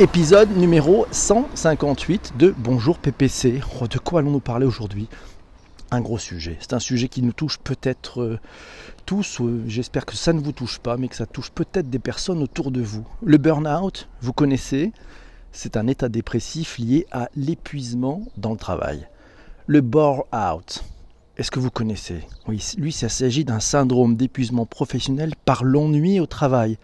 Épisode numéro 158 de Bonjour PPC. Oh, de quoi allons-nous parler aujourd'hui? Un gros sujet. C'est un sujet qui nous touche peut-être euh, tous. euh, J'espère que ça ne vous touche pas, mais que ça touche peut-être des personnes autour de vous. Le burn-out, vous connaissez C'est un état dépressif lié à l'épuisement dans le travail. Le bore-out. Est-ce que vous connaissez? Oui, lui, ça s'agit d'un syndrome d'épuisement professionnel par l'ennui au travail.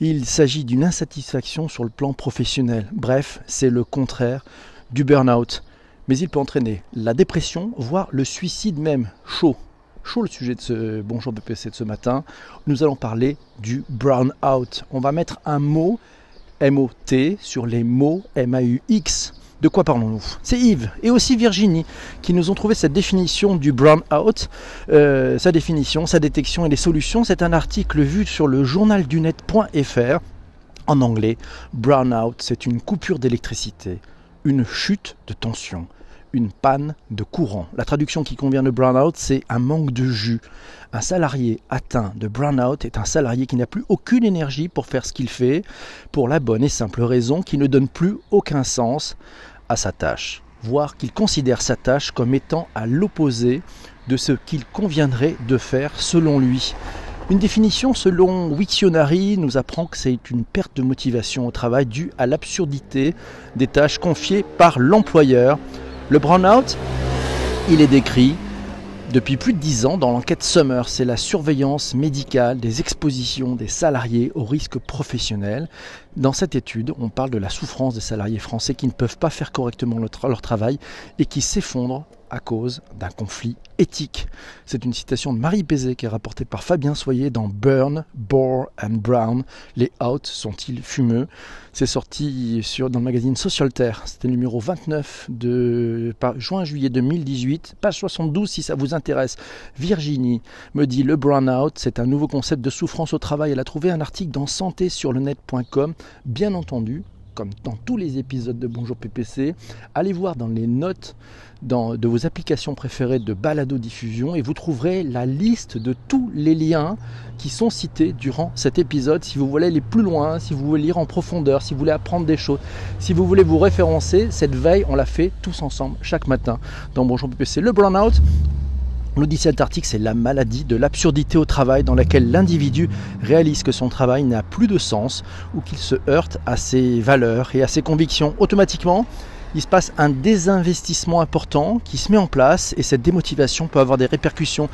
Il s'agit d'une insatisfaction sur le plan professionnel. Bref, c'est le contraire du burn-out. Mais il peut entraîner la dépression, voire le suicide même. Chaud. Chaud le sujet de ce Bonjour BPC de ce matin. Nous allons parler du burn-out. On va mettre un mot M-O-T sur les mots M-A-U-X. De quoi parlons-nous? C'est Yves et aussi Virginie qui nous ont trouvé cette définition du burn-out, euh, sa définition, sa détection et les solutions. C'est un article vu sur le journaldunet.fr en anglais. Burn-out, c'est une coupure d'électricité, une chute de tension, une panne de courant. La traduction qui convient de burn-out, c'est un manque de jus. Un salarié atteint de burn-out est un salarié qui n'a plus aucune énergie pour faire ce qu'il fait, pour la bonne et simple raison qu'il ne donne plus aucun sens à sa tâche, voire qu'il considère sa tâche comme étant à l'opposé de ce qu'il conviendrait de faire selon lui. Une définition selon Wiktionary nous apprend que c'est une perte de motivation au travail due à l'absurdité des tâches confiées par l'employeur. Le burn-out, il est décrit depuis plus de dix ans dans l'enquête Summer, c'est la surveillance médicale des expositions des salariés aux risques professionnels. Dans cette étude, on parle de la souffrance des salariés français qui ne peuvent pas faire correctement leur travail et qui s'effondrent à cause d'un conflit éthique. C'est une citation de Marie Pézé qui est rapportée par Fabien Soyer dans Burn, Bore and Brown. Les outs sont-ils fumeux? C'est sorti sur, dans le magazine Socialter. C'était le numéro 29 de juin-juillet 2018, page 72 si ça vous intéresse. Virginie me dit le burn-out, c'est un nouveau concept de souffrance au travail. Elle a trouvé un article dans santé sur le net.com. Bien entendu, comme dans tous les épisodes de Bonjour PPC, allez voir dans les notes de vos applications préférées de balado diffusion et vous trouverez la liste de tous les liens qui sont cités durant cet épisode. Si vous voulez aller plus loin, si vous voulez lire en profondeur, si vous voulez apprendre des choses, si vous voulez vous référencer, cette veille, on la fait tous ensemble chaque matin dans Bonjour PPC. Le burn-out, cet article, c'est la maladie de l'absurdité au travail dans laquelle l'individu réalise que son travail n'a plus de sens ou qu'il se heurte à ses valeurs et à ses convictions. Automatiquement, il se passe un désinvestissement important qui se met en place et cette démotivation peut avoir des répercussions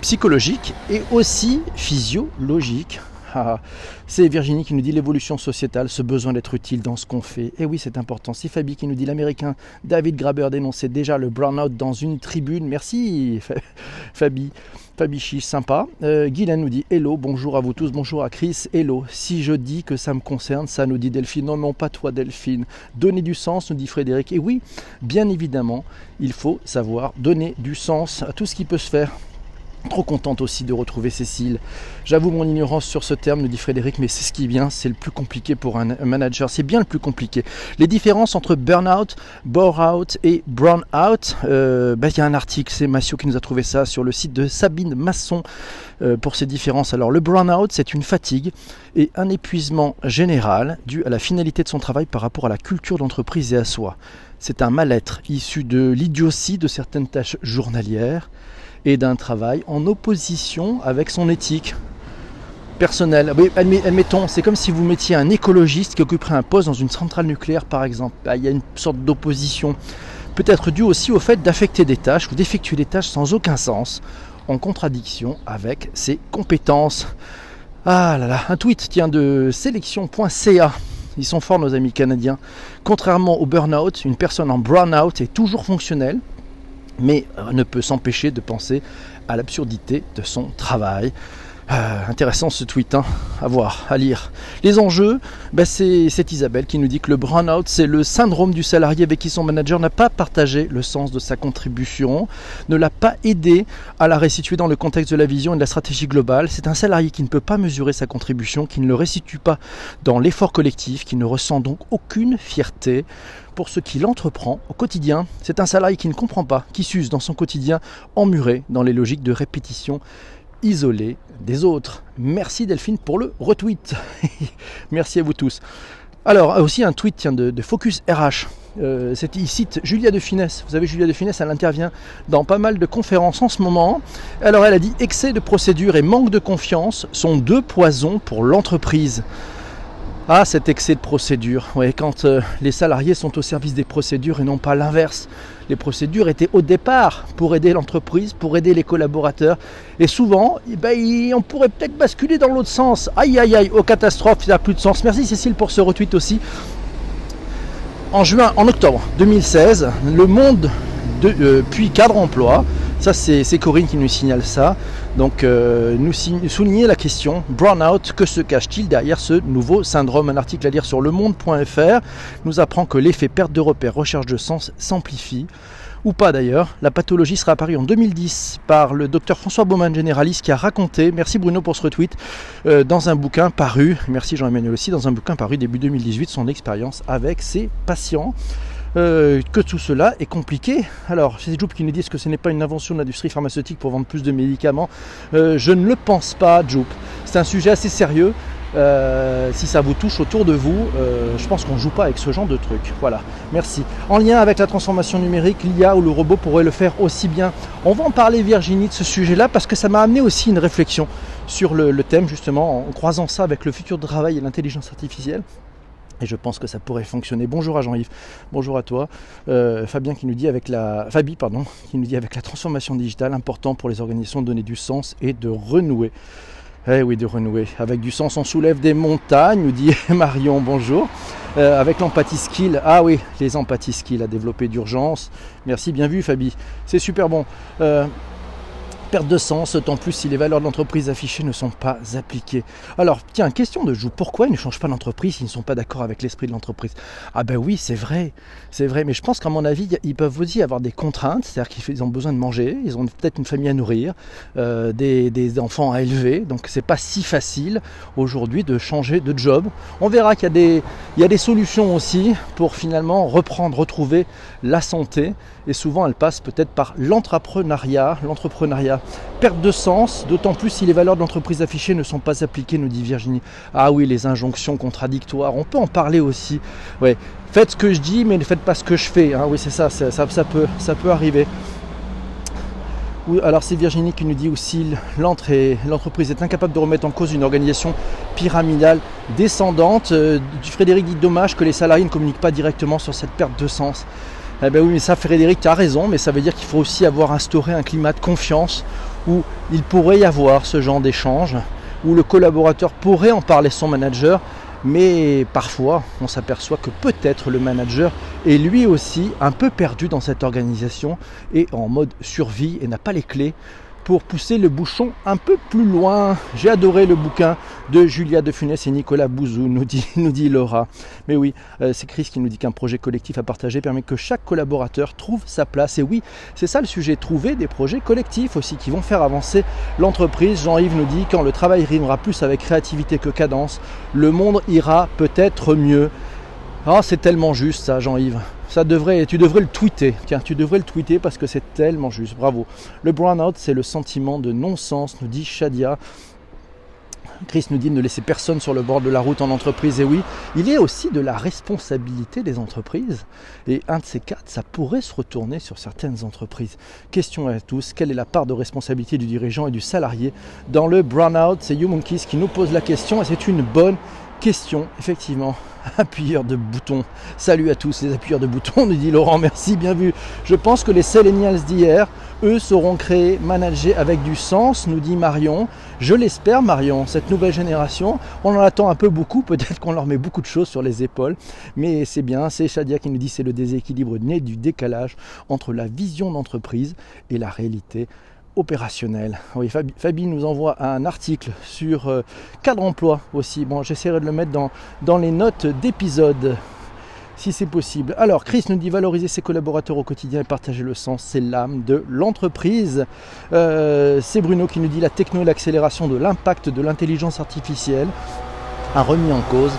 psychologiques et aussi physiologiques. Ah, c'est Virginie qui nous dit l'évolution sociétale, ce besoin d'être utile dans ce qu'on fait. Et oui, c'est important. C'est Fabi qui nous dit l'américain David Graber dénonçait déjà le burn-out dans une tribune. Merci Fabi. Fabi Chiche, sympa. Euh, nous dit Hello, bonjour à vous tous, bonjour à Chris. Hello, si je dis que ça me concerne, ça nous dit Delphine. Non, non, pas toi Delphine. Donner du sens, nous dit Frédéric. Et oui, bien évidemment, il faut savoir donner du sens à tout ce qui peut se faire. Trop contente aussi de retrouver Cécile. J'avoue mon ignorance sur ce terme, nous dit Frédéric, mais c'est ce qui bien, c'est le plus compliqué pour un manager. C'est bien le plus compliqué. Les différences entre burn-out, bore-out et brown-out, euh, bah, il y a un article, c'est Massio qui nous a trouvé ça sur le site de Sabine Masson euh, pour ces différences. Alors le burn-out, c'est une fatigue et un épuisement général dû à la finalité de son travail par rapport à la culture d'entreprise et à soi. C'est un mal-être issu de l'idiotie de certaines tâches journalières et d'un travail en opposition avec son éthique personnelle. Admet- admettons, c'est comme si vous mettiez un écologiste qui occuperait un poste dans une centrale nucléaire, par exemple. Ah, Il y a une sorte d'opposition. Peut-être dû aussi au fait d'affecter des tâches ou d'effectuer des tâches sans aucun sens, en contradiction avec ses compétences. Ah là là, un tweet tient de sélection.ca. Ils sont forts nos amis canadiens. Contrairement au burn-out, une personne en brown-out est toujours fonctionnelle, mais euh, ne peut s'empêcher de penser à l'absurdité de son travail. Euh, intéressant ce tweet, hein, à voir, à lire. Les enjeux, bah, c'est Isabelle qui nous dit que le burn-out, c'est le syndrome du salarié avec qui son manager n'a pas partagé le sens de sa contribution, ne l'a pas aidé à la restituer dans le contexte de la vision et de la stratégie globale. C'est un salarié qui ne peut pas mesurer sa contribution, qui ne le restitue pas dans l'effort collectif, qui ne ressent donc aucune fierté pour ce qu'il entreprend au quotidien. C'est un salarié qui ne comprend pas, qui s'use dans son quotidien, emmuré dans les logiques de répétition isolé des autres. Merci Delphine pour le retweet. Merci à vous tous. Alors, aussi un tweet de, de Focus RH. Euh, il cite Julia de Finesse. Vous savez, Julia de Finesse, elle intervient dans pas mal de conférences en ce moment. Alors, elle a dit excès de procédure et manque de confiance sont deux poisons pour l'entreprise. Ah, cet excès de procédure. Ouais, quand euh, les salariés sont au service des procédures et non pas l'inverse. Les procédures étaient au départ pour aider l'entreprise, pour aider les collaborateurs. Et souvent, eh ben, on pourrait peut-être basculer dans l'autre sens. Aïe, aïe, aïe, aux catastrophes, il n'y a plus de sens. Merci Cécile pour ce retweet aussi. En juin, en octobre 2016, Le Monde de, euh, puis Cadre Emploi ça, c'est Corinne qui nous signale ça. Donc, euh, nous souligner la question Brownout, que se cache-t-il derrière ce nouveau syndrome? Un article à lire sur lemonde.fr nous apprend que l'effet perte de repère, recherche de sens s'amplifie ou pas d'ailleurs. La pathologie sera apparue en 2010 par le docteur François Baumann, généraliste, qui a raconté, merci Bruno pour ce retweet, euh, dans un bouquin paru, merci Jean-Emmanuel aussi, dans un bouquin paru début 2018, son expérience avec ses patients. Euh, que tout cela est compliqué. Alors, c'est Joub qui nous dit que ce n'est pas une invention de l'industrie pharmaceutique pour vendre plus de médicaments. Euh, je ne le pense pas, Joub. C'est un sujet assez sérieux. Euh, si ça vous touche autour de vous, je pense qu'on ne joue pas avec ce genre de truc. Voilà, merci. En lien avec la transformation numérique, l'IA ou le robot pourrait le faire aussi bien. On va en parler Virginie de ce sujet-là parce que ça m'a amené aussi une réflexion sur le, le thème justement en croisant ça avec le futur de travail et l'intelligence artificielle. Et je pense que ça pourrait fonctionner. Bonjour à Jean-Yves, bonjour à toi. Euh, Fabien qui nous dit avec la. Fabi, pardon, qui nous dit avec la transformation digitale, important pour les organisations de donner du sens et de renouer. Eh oui, de renouer. Avec du sens, on soulève des montagnes, nous dit Marion, bonjour. Euh, avec l'empathie skill, ah oui, les empathie skills à développer d'urgence. Merci, bien vu Fabi. C'est super bon. Euh, perte de sens, d'autant plus si les valeurs de l'entreprise affichées ne sont pas appliquées. Alors, tiens, question de joue. Pourquoi ils ne changent pas d'entreprise s'ils ne sont pas d'accord avec l'esprit de l'entreprise? Ah ben oui, c'est vrai, c'est vrai. Mais je pense qu'à mon avis, ils peuvent aussi avoir des contraintes, c'est-à-dire qu'ils ont besoin de manger, ils ont peut-être une famille à nourrir, euh, des, enfants à élever. Donc, c'est pas si facile aujourd'hui de changer de job. On verra qu'il y a des, il y a des solutions aussi pour finalement reprendre, retrouver la santé. Et souvent, elle passe peut-être par l'entrepreneuriat, l'entrepreneuriat Perte de sens, d'autant plus si les valeurs de l'entreprise affichées ne sont pas appliquées, nous dit Virginie. Ah oui, les injonctions contradictoires, on peut en parler aussi. Ouais. Faites ce que je dis, mais ne faites pas ce que je fais. Hein. Oui, c'est ça, ça, peut, arriver. Alors c'est Virginie qui nous dit aussi l'entreprise est incapable de remettre en cause une organisation pyramidale descendante. Euh, Frédéric dit dommage que les salariés ne communiquent pas directement sur cette perte de sens. Eh bien oui, mais ça, Frédéric, tu as raison, mais ça veut dire qu'il faut aussi avoir instauré un climat de confiance où il pourrait y avoir ce genre d'échange, où le collaborateur pourrait en parler son manager, mais parfois on s'aperçoit que peut-être le manager est lui aussi un peu perdu dans cette organisation et en mode survie et n'a pas les clés pour pousser le bouchon un peu plus loin. J'ai adoré le bouquin de Julia de Funès et Nicolas Bouzou, nous dit, nous Laura. Mais oui, euh, c'est Chris qui nous dit qu'un projet collectif à partager permet que chaque collaborateur trouve sa place. Et oui, c'est ça le sujet, trouver des projets collectifs aussi qui vont faire avancer l'entreprise. Jean-Yves nous dit quand le travail rimera plus avec créativité que cadence, le monde ira peut-être mieux. Ah, c'est tellement juste ça, Jean-Yves. Ça devrait, tu devrais le tweeter. Tiens, tu devrais le tweeter parce que c'est tellement juste. Bravo. Le brownout, c'est le sentiment de non-sens, nous dit Shadia. Chris nous dit de ne laisser personne sur le bord de la route en entreprise. Et oui, il y a aussi de la responsabilité des entreprises. Et un de ces quatre, ça pourrait se retourner sur certaines entreprises. Question à tous, quelle est la part de responsabilité du dirigeant et du salarié dans le brownout? C'est YouMonkeys qui nous pose la question et c'est une bonne question, effectivement. appuyeurs de boutons. Salut à tous les appuyeurs de boutons, nous dit Laurent, merci, bien vu. Je pense que les Selenials d'hier, eux, seront créés, managés avec du sens, nous dit Marion. Je l'espère, Marion, cette nouvelle génération, on en attend un peu beaucoup, peut-être qu'on leur met beaucoup de choses sur les épaules, mais c'est bien, c'est Shadia qui nous dit c'est le déséquilibre né du décalage entre la vision d'entreprise et la réalité opérationnel. Oui, Fabi, nous envoie un article sur euh, cadre emploi aussi. Bon, j'essaierai de le mettre dans, les notes d'épisode si c'est possible. Alors, Chris nous dit valoriser ses collaborateurs au quotidien et partager le sens, c'est l'âme de l'entreprise. Euh, c'est Bruno qui nous dit la techno et l'accélération de l'impact de l'intelligence artificielle a remis en cause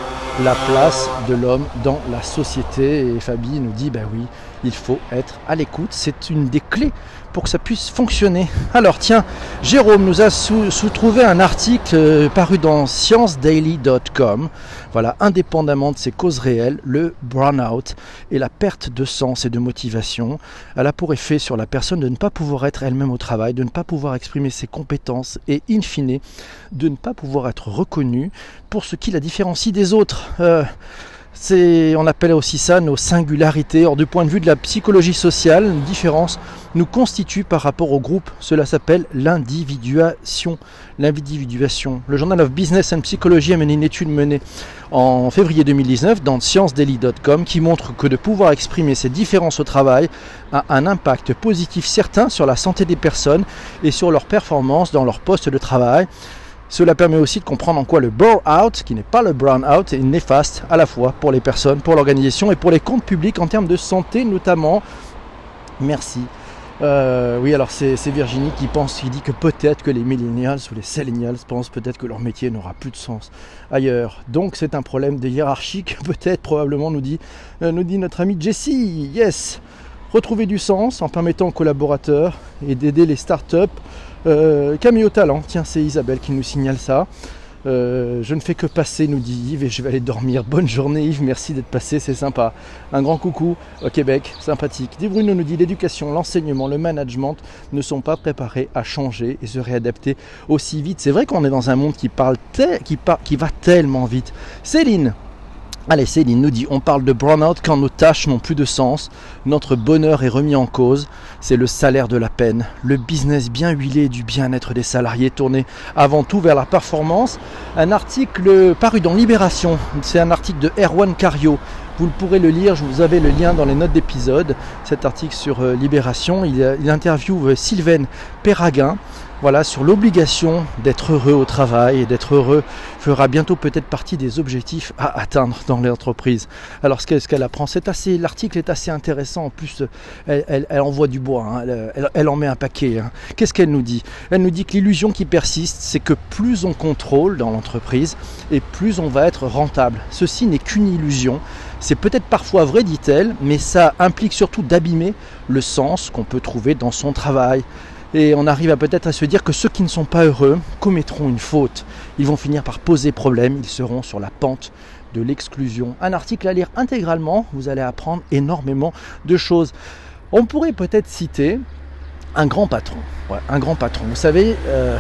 la place de l'homme dans la société. Et Fabi nous dit, ben oui, il faut être à l'écoute. C'est une des clés pour que ça puisse fonctionner. Alors tiens, Jérôme nous a sous-trouvé un article euh, paru dans sciencedaily.com. Voilà, indépendamment de ses causes réelles, le burn-out et la perte de sens et de motivation, elle a pour effet sur la personne de ne pas pouvoir être elle-même au travail, de ne pas pouvoir exprimer ses compétences et in fine de ne pas pouvoir être reconnue pour ce qui la différencie des autres. Euh, on appelle aussi ça nos singularités. Or, du point de vue de la psychologie sociale, une différence nous constitue par rapport au groupe. Cela s'appelle l'individuation. L'individuation. Le Journal of Business and Psychology a mené une étude menée en février 2019 dans sciencedaily.com qui montre que de pouvoir exprimer ces différences au travail a un impact positif certain sur la santé des personnes et sur leur performance dans leur poste de travail. Cela permet aussi de comprendre en quoi le burn-out, qui n'est pas le brown-out, est néfaste à la fois pour les personnes, pour l'organisation et pour les comptes publics en termes de santé notamment. Merci. Euh, oui, alors c'est Virginie qui pense, qui dit que peut-être que les millennials ou les sellennials pensent peut-être que leur métier n'aura plus de sens ailleurs. Donc c'est un problème de hiérarchie que peut-être, probablement, nous dit, euh, notre ami Jessie. Yes Retrouver du sens en permettant aux collaborateurs et d'aider les startups euh, Camille au talent, tiens c'est Isabelle qui nous signale ça. Euh, je ne fais que passer, nous dit Yves, et je vais aller dormir. Bonne journée Yves, merci d'être passé, c'est sympa. Un grand coucou au Québec, sympathique. Dit Bruno nous dit l'éducation, l'enseignement, le management ne sont pas préparés à changer et se réadapter aussi vite. C'est vrai qu'on est dans un monde qui, parle qui, qui va tellement vite. Céline, Allez, Céline nous dit on parle de burn-out quand nos tâches n'ont plus de sens, notre bonheur est remis en cause, c'est le salaire de la peine, le business bien huilé du bien-être des salariés tourné avant tout vers la performance. Un article paru dans Libération, c'est un article de Erwan Cario. Vous pourrez le lire, je vous avais le lien dans les notes d'épisode. Cet article sur euh, Libération, il, il interviewe euh, Sylvaine Perraguin voilà, sur l'obligation d'être heureux au travail et d'être heureux fera bientôt peut-être partie des objectifs à atteindre dans l'entreprise. Alors ce qu'elle apprend, c'est assez, l'article est assez intéressant. En plus, elle, envoie du bois, hein. elle, en met un paquet. Hein. Qu'est-ce qu'elle nous dit? Elle nous dit que l'illusion qui persiste, c'est que plus on contrôle dans l'entreprise et plus on va être rentable. Ceci n'est qu'une illusion. C'est peut-être parfois vrai, dit-elle, mais ça implique surtout d'abîmer le sens qu'on peut trouver dans son travail, et on arrive à peut-être à se dire que ceux qui ne sont pas heureux commettront une faute. Ils vont finir par poser problème, ils seront sur la pente de l'exclusion. Un article à lire intégralement, vous allez apprendre énormément de choses. On pourrait peut-être citer un grand patron. un grand patron. Vous savez, euh,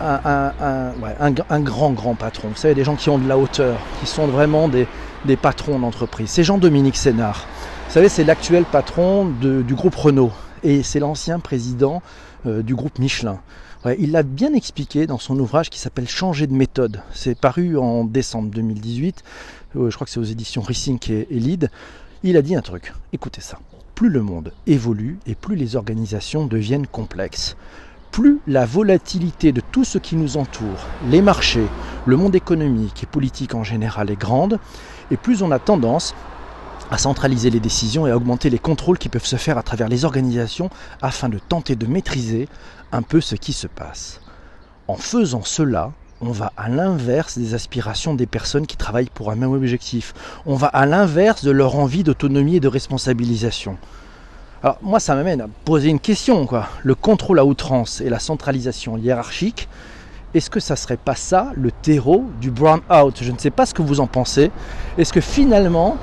un, grand, grand patron. Vous savez, des gens qui ont de la hauteur, qui sont vraiment des, patrons d'entreprise. C'est Jean-Dominique Sénard. Vous savez, c'est l'actuel patron du groupe Renault. Et c'est l'ancien président du groupe Michelin. il l'a bien expliqué dans son ouvrage qui s'appelle Changer de méthode. C'est paru en décembre 2018. Euh, je crois que c'est aux éditions et, et Lead. Il a dit un truc. Écoutez ça. Plus le monde évolue et plus les organisations deviennent complexes, plus la volatilité de tout ce qui nous entoure, les marchés, le monde économique et politique en général est grande, et plus on a tendance à centraliser les décisions et à augmenter les contrôles qui peuvent se faire à travers les organisations afin de tenter de maîtriser un peu ce qui se passe. En faisant cela, on va à l'inverse des aspirations des personnes qui travaillent pour un même objectif. On va à l'inverse de leur envie d'autonomie et de responsabilisation. Alors moi ça m'amène à poser une question quoi. Le contrôle à outrance et la centralisation hiérarchique, est-ce que ça serait pas ça le terreau du brown out Je ne sais pas ce que vous en pensez. Est-ce que finalement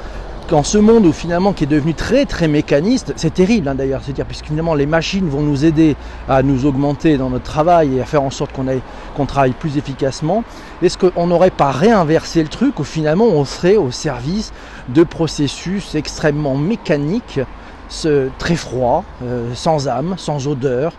qu'en ce monde où finalement qui est devenu très très mécaniste, c'est terrible hein, d'ailleurs, c'est-à-dire puisque finalement les machines vont nous aider à nous augmenter dans notre travail et à faire en sorte qu'on travaille plus efficacement, est-ce qu'on n'aurait pas réinversé le truc où finalement on serait au service de processus extrêmement mécaniques, très froids, euh, sans âme, sans odeur,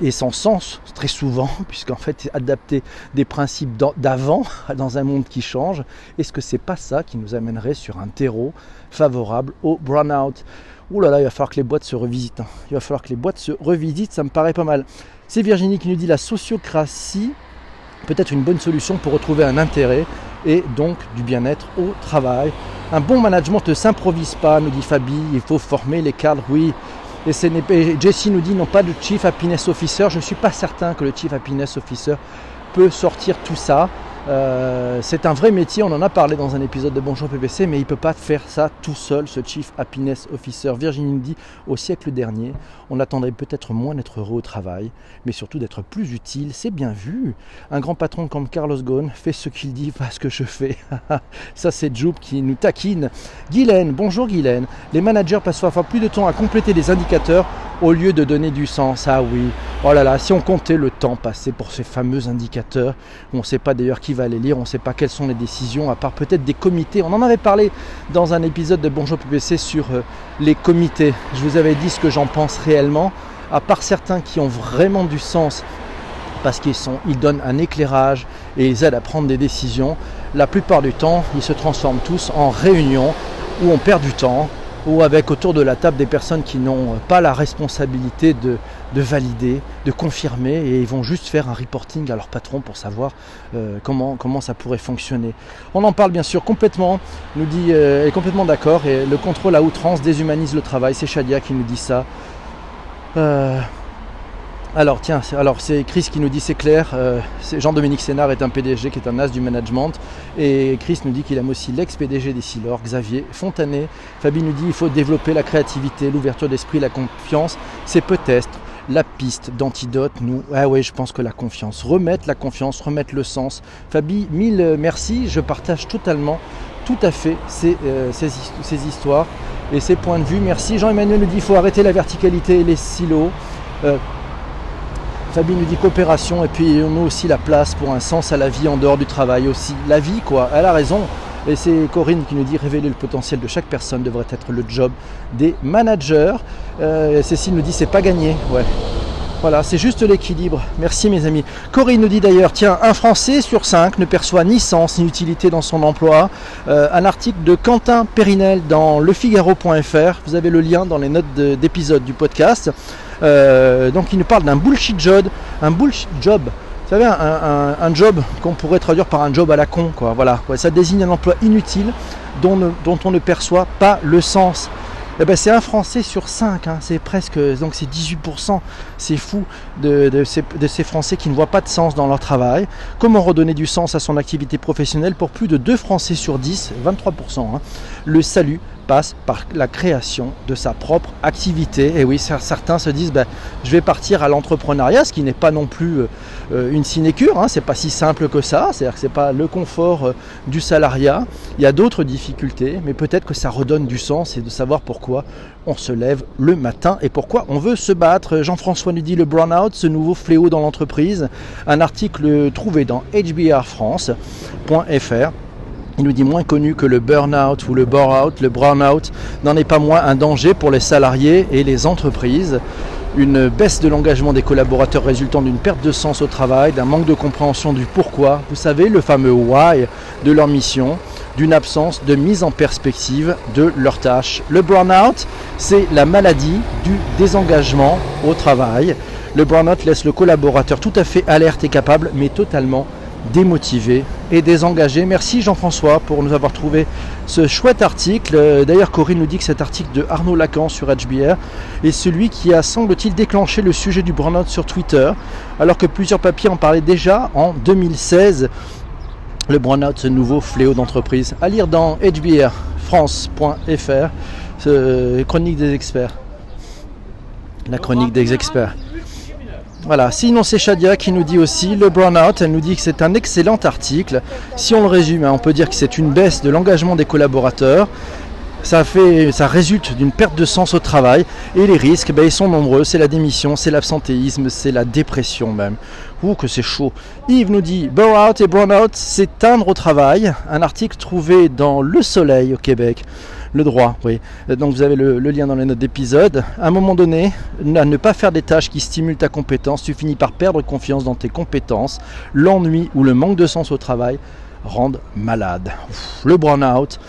et sans sens très souvent, puisqu'en fait adapter des principes d'avant dans un monde qui change, est-ce que c'est pas ça qui nous amènerait sur un terreau favorable au burn-out? Ouh là là, il va falloir que les boîtes se revisitent. Hein. Il va falloir que les boîtes se revisitent, ça me paraît pas mal. C'est Virginie qui nous dit la sociocratie peut être une bonne solution pour retrouver un intérêt et donc du bien-être au travail. Un bon management ne s'improvise pas, nous dit Fabi, il faut former les cadres, oui, et, Jesse nous dit non pas de Chief Happiness Officer. Je ne suis pas certain que le Chief Happiness Officer peut sortir tout ça. Euh, c'est un vrai métier, on en a parlé dans un épisode de Bonjour PPC, mais il ne peut pas faire ça tout seul, ce Chief Happiness Officer. Virginie nous dit, au siècle dernier, on attendrait peut-être moins d'être heureux au travail, mais surtout d'être plus utile. C'est bien vu. Un grand patron comme Carlos Ghosn fait ce qu'il dit, pas ce que je fais. ça, c'est Joub qui nous taquine. Guylaine, bonjour Guylaine. Les managers passent parfois plus de temps à compléter des indicateurs au lieu de donner du sens. Ah oui, oh là là, si on comptait le temps passé pour ces fameux indicateurs, on ne sait pas d'ailleurs qui les lire, on ne sait pas quelles sont les décisions, à part peut-être des comités. On en avait parlé dans un épisode de Bonjour PPC sur euh, les comités. Je vous avais dit ce que j'en pense réellement, à part certains qui ont vraiment du sens parce qu'ils sont, ils donnent un éclairage et ils aident à prendre des décisions. La plupart du temps, ils se transforment tous en réunions où on perd du temps, ou avec autour de la table des personnes qui n'ont pas la responsabilité de, valider, de confirmer, et ils vont juste faire un reporting à leur patron pour savoir euh, comment, ça pourrait fonctionner. On en parle bien sûr complètement, nous dit, euh, est complètement d'accord, et le contrôle à outrance déshumanise le travail, c'est Shadia qui nous dit ça. Euh, alors tiens, alors c'est Chris qui nous dit c'est clair, Jean-Dominique Sénard est un PDG qui est un as du management et Chris nous dit qu'il aime aussi l'ex-PDG des Silor, Xavier Fontanet. Fabi nous dit il faut développer la créativité, l'ouverture d'esprit, la confiance. C'est peut-être la piste d'antidote. Nous, ah ouais, je pense que la confiance, remettre la confiance, remettre le sens. Fabi, mille merci, je partage totalement, tout à fait ces, euh, ces, histoires et ces points de vue. Merci. Jean-Emmanuel nous dit il faut arrêter la verticalité et les silos. Euh, Fabie nous dit coopération et puis on a aussi la place pour un sens à la vie en dehors du travail aussi. La vie quoi, elle a raison. Et c'est Corinne qui nous dit révéler le potentiel de chaque personne devrait être le job des managers. Euh, Cécile nous dit c'est pas gagné. Voilà, c'est juste l'équilibre. Merci mes amis. Corinne nous dit d'ailleurs, tiens, un Français sur cinq ne perçoit ni sens ni utilité dans son emploi. Euh, un article de Quentin Périnel dans lefigaro.fr. Vous avez le lien dans les notes d'épisode du podcast. Euh, donc il nous parle d'un bullshit job, un bullshit job. Vous savez, un, job qu'on pourrait traduire par un job à la con, quoi. Voilà, ça désigne un emploi inutile dont, dont on ne perçoit pas le sens. Eh ben, c'est un Français sur 5, hein. c'est presque, donc c'est 18%, c'est fou de, ces, Français qui ne voient pas de sens dans leur travail. Comment redonner du sens à son activité professionnelle pour plus de 2 Français sur 10, 23%. Hein. Le salut passe par la création de sa propre activité. Et oui, certains se disent, ben, je vais partir à l'entrepreneuriat, ce qui n'est pas non plus euh, euh, une sinécure, hein, c'est pas si simple que ça, c'est-à-dire que c'est pas le confort euh, du salariat, il y a d'autres difficultés, mais peut-être que ça redonne du sens et de savoir pourquoi on se lève le matin et pourquoi on veut se battre. Jean-François nous dit le burn-out, ce nouveau fléau dans l'entreprise, un article trouvé dans hbrfrance.fr. Il nous dit moins connu que le burn-out ou le bore-out. Le burn-out n'en est pas moins un danger pour les salariés et les entreprises. Une baisse de l'engagement des collaborateurs résultant d'une perte de sens au travail, d'un manque de compréhension du pourquoi, vous savez, le fameux why de leur mission, d'une absence de mise en perspective de leurs tâches. Le burn-out, c'est la maladie du désengagement au travail. Le burn-out laisse le collaborateur tout à fait alerte et capable, mais totalement démotivé et désengagé. Merci Jean-François pour nous avoir trouvé ce chouette article. D'ailleurs, Corinne nous dit que cet article de Arnaud Lacan sur HBR est celui qui a, semble-t-il, déclenché le sujet du burn-out sur Twitter, alors que plusieurs papiers en parlaient déjà en 2016. Le burn-out, ce nouveau fléau d'entreprise. À lire dans hbrfrance.fr, chronique des experts. La chronique des experts. Voilà, sinon c'est Shadia qui nous dit aussi le burn-out, elle nous dit que c'est un excellent article. Si on le résume, hein, on peut dire que c'est une baisse de l'engagement des collaborateurs. Ça, fait, ça résulte d'une perte de sens au travail et les risques, ben, ils sont nombreux. C'est la démission, c'est l'absentéisme, c'est la dépression même. Ouh, que c'est chaud. Yves nous dit Burn-out et Burn-out, s'éteindre au travail. Un article trouvé dans Le Soleil au Québec le droit, oui. Donc vous avez le, lien dans les notes d'épisode. À un moment donné, à ne pas faire des tâches qui stimulent ta compétence, tu finis par perdre confiance dans tes compétences. L'ennui ou le manque de sens au travail rendent malade. le burn-out,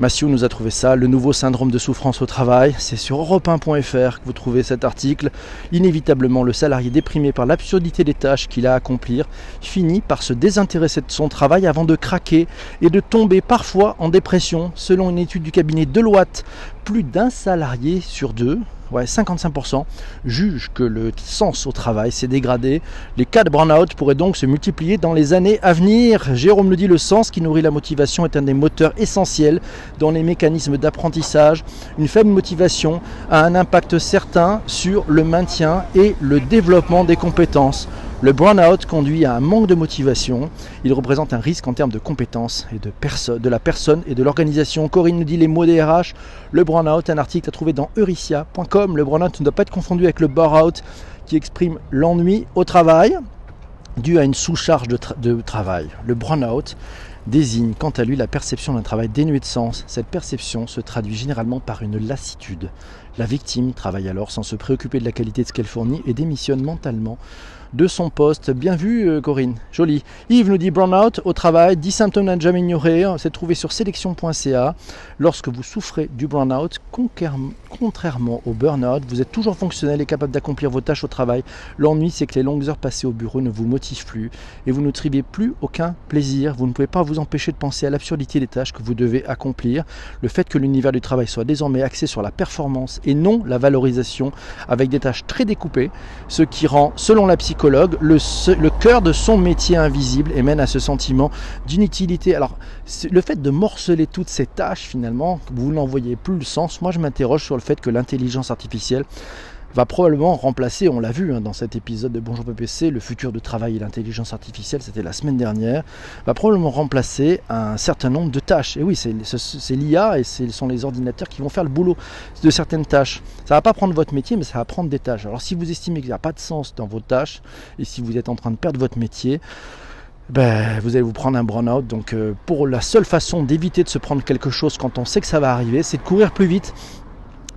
Mathieu nous a trouvé ça, le nouveau syndrome de souffrance au travail. C'est sur europe1.fr que vous trouvez cet article. Inévitablement, le salarié déprimé par l'absurdité des tâches qu'il a à accomplir finit par se désintéresser de son travail avant de craquer et de tomber parfois en dépression. Selon une étude du cabinet Deloitte, plus d'un salarié sur deux ouais, 55% jugent que le sens au travail s'est dégradé. Les cas de burn-out pourraient donc se multiplier dans les années à venir. Jérôme nous dit le sens qui nourrit la motivation est un des moteurs essentiels dans les mécanismes d'apprentissage. Une faible motivation a un impact certain sur le maintien et le développement des compétences. Le burn-out conduit à un manque de motivation. Il représente un risque en termes de compétences et de, la personne et de l'organisation. Corinne nous dit les mots des RH. Le burn-out, un article à trouver dans euricia.com. Le burn-out ne doit pas être confondu avec le bore-out qui exprime l'ennui au travail dû à une sous-charge de, de travail. Le burn-out désigne quant à lui la perception d'un travail dénué de sens. Cette perception se traduit généralement par une lassitude. La victime travaille alors sans se préoccuper de la qualité de ce qu'elle fournit et démissionne mentalement de son poste. Bien vu, euh, Corinne. Joli. Yves nous dit burn-out au travail, 10 symptômes à ne jamais ignorer. C'est trouvé sur sélection.ca. Lorsque vous souffrez du burn-out, contrairement au burn-out, vous êtes toujours fonctionnel et capable d'accomplir vos tâches au travail. L'ennui, c'est que les longues heures passées au bureau ne vous motivent plus et vous ne triviez plus aucun plaisir. Vous ne pouvez pas vous empêcher de penser à l'absurdité des tâches que vous devez accomplir. Le fait que l'univers du travail soit désormais axé sur la performance et non la valorisation avec des tâches très découpées, ce qui rend, selon la psychologie, le, cœur de son métier invisible et mène à ce sentiment d'inutilité. Alors, le fait de morceler toutes ces tâches, finalement, vous n'en voyez plus le sens. Moi, je m'interroge sur le fait que l'intelligence artificielle va probablement remplacer, on l'a vu hein, dans cet épisode de Bonjour PPC, le futur de travail et l'intelligence artificielle, c'était la semaine dernière, va probablement remplacer un certain nombre de tâches. Et oui, c'est l'IA et ce sont les ordinateurs qui vont faire le boulot de certaines tâches. Ça va pas prendre votre métier, mais ça va prendre des tâches. Alors si vous estimez qu'il n'y a pas de sens dans vos tâches, et si vous êtes en train de perdre votre métier, ben, vous allez vous prendre un burn-out. Donc euh, pour la seule façon d'éviter de se prendre quelque chose quand on sait que ça va arriver, c'est de courir plus vite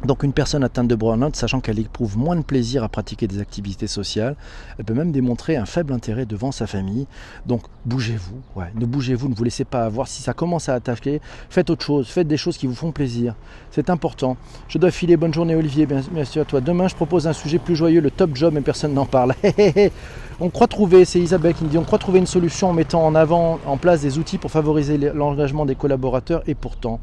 donc une personne atteinte de burn-out, sachant qu'elle éprouve moins de plaisir à pratiquer des activités sociales, elle peut même démontrer un faible intérêt devant sa famille. Donc bougez-vous, ouais, ne bougez-vous, ne vous laissez pas avoir. Si ça commence à attaquer, faites autre chose, faites des choses qui vous font plaisir. C'est important. Je dois filer, bonne journée Olivier, bien, sûr à toi. Demain je propose un sujet plus joyeux, le top job, mais personne n'en parle. on croit trouver, c'est Isabelle qui me dit, on croit trouver une solution en mettant en avant, en place des outils pour favoriser l'engagement des collaborateurs, et pourtant...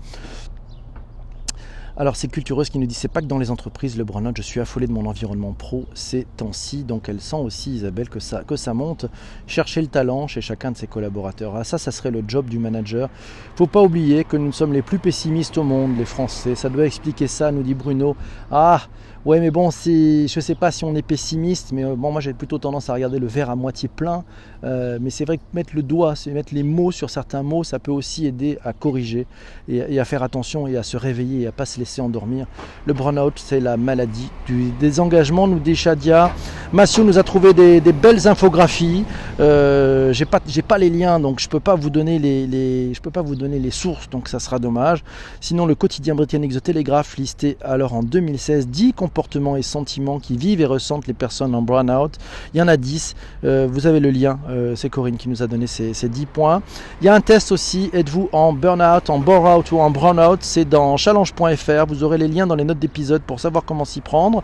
Alors c'est Cultureuse qui nous dit c'est pas que dans les entreprises le burn je suis affolé de mon environnement pro ces temps-ci, donc elle sent aussi Isabelle que ça, que ça monte. Chercher le talent chez chacun de ses collaborateurs. Ah, ça, ça serait le job du manager. Faut pas oublier que nous sommes les plus pessimistes au monde, les Français. Ça doit expliquer ça, nous dit Bruno. Ah, Ouais, mais bon, si, je sais pas si on est pessimiste, mais euh, bon, moi j'ai plutôt tendance à regarder le verre à moitié plein. Euh, mais c'est vrai que mettre le doigt, mettre les mots sur certains mots, ça peut aussi aider à corriger et, à faire attention et à se réveiller et à pas se laisser endormir. Le burn-out, c'est la maladie du désengagement, nous dit Shadia. Massio nous a trouvé des, belles infographies. Euh, j'ai pas, les liens, donc je peux pas vous donner les, je peux pas vous donner les sources, donc ça sera dommage. Sinon, le quotidien britannique The Telegraph listé alors en 2016 dit qu'on comportements et sentiments qui vivent et ressentent les personnes en burn-out. Il y en a 10. Euh, vous avez le lien. Euh, c'est Corinne qui nous a donné ces, 10 points. Il y a un test aussi. Êtes-vous en burn-out, en bore-out ou en brown-out C'est dans challenge.fr. Vous aurez les liens dans les notes d'épisode pour savoir comment s'y prendre.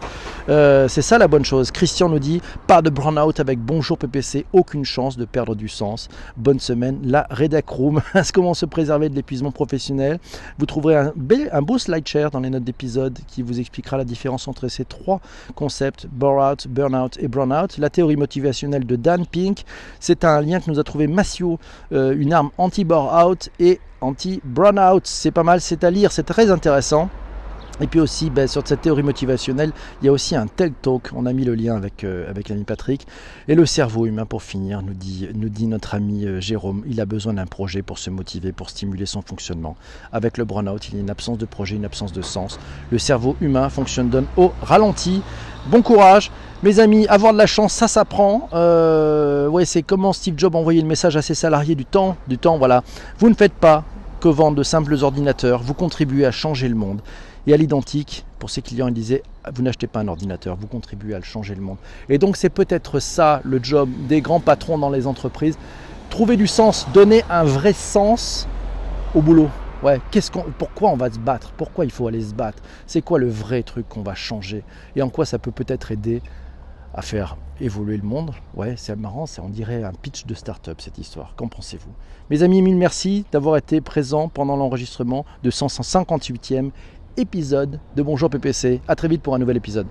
Euh, c'est ça la bonne chose. Christian nous dit pas de burn-out avec bonjour PPC. Aucune chance de perdre du sens. Bonne semaine. La Redac Room. comment se préserver de l'épuisement professionnel? Vous trouverez un, beau slide share dans les notes d'épisode qui vous expliquera la différence entre ces trois concepts, bore-out, burn-out et burn-out. La théorie motivationnelle de Dan Pink, c'est un lien que nous a trouvé Massio, euh, une arme anti-bore-out et anti-burn-out. C'est pas mal, c'est à lire, c'est très intéressant. Et puis aussi, ben, sur cette théorie motivationnelle, il y a aussi un tel talk, on a mis le lien avec, euh, avec l'ami Patrick. Et le cerveau humain, pour finir, nous dit, nous dit notre ami euh, Jérôme, il a besoin d'un projet pour se motiver, pour stimuler son fonctionnement. Avec le burn-out, il y a une absence de projet, une absence de sens. Le cerveau humain fonctionne donne au ralenti. Bon courage, mes amis, avoir de la chance, ça s'apprend. Euh, ouais, c'est comment Steve Jobs envoyait le message à ses salariés du temps, du temps, voilà. Vous ne faites pas que vendre de simples ordinateurs, vous contribuez à changer le monde. Et à l'identique, pour ses clients, il disait Vous n'achetez pas un ordinateur, vous contribuez à le changer le monde. Et donc, c'est peut-être ça le job des grands patrons dans les entreprises trouver du sens, donner un vrai sens au boulot. Ouais, qu'est-ce qu'on, pourquoi on va se battre? Pourquoi il faut aller se battre? C'est quoi le vrai truc qu'on va changer? Et en quoi ça peut peut-être aider à faire évoluer le monde? Ouais, c'est marrant, c'est on dirait un pitch de start-up cette histoire. Qu'en pensez-vous? Mes amis, mille merci d'avoir été présents pendant l'enregistrement de 158e épisode de Bonjour PPC. A très vite pour un nouvel épisode.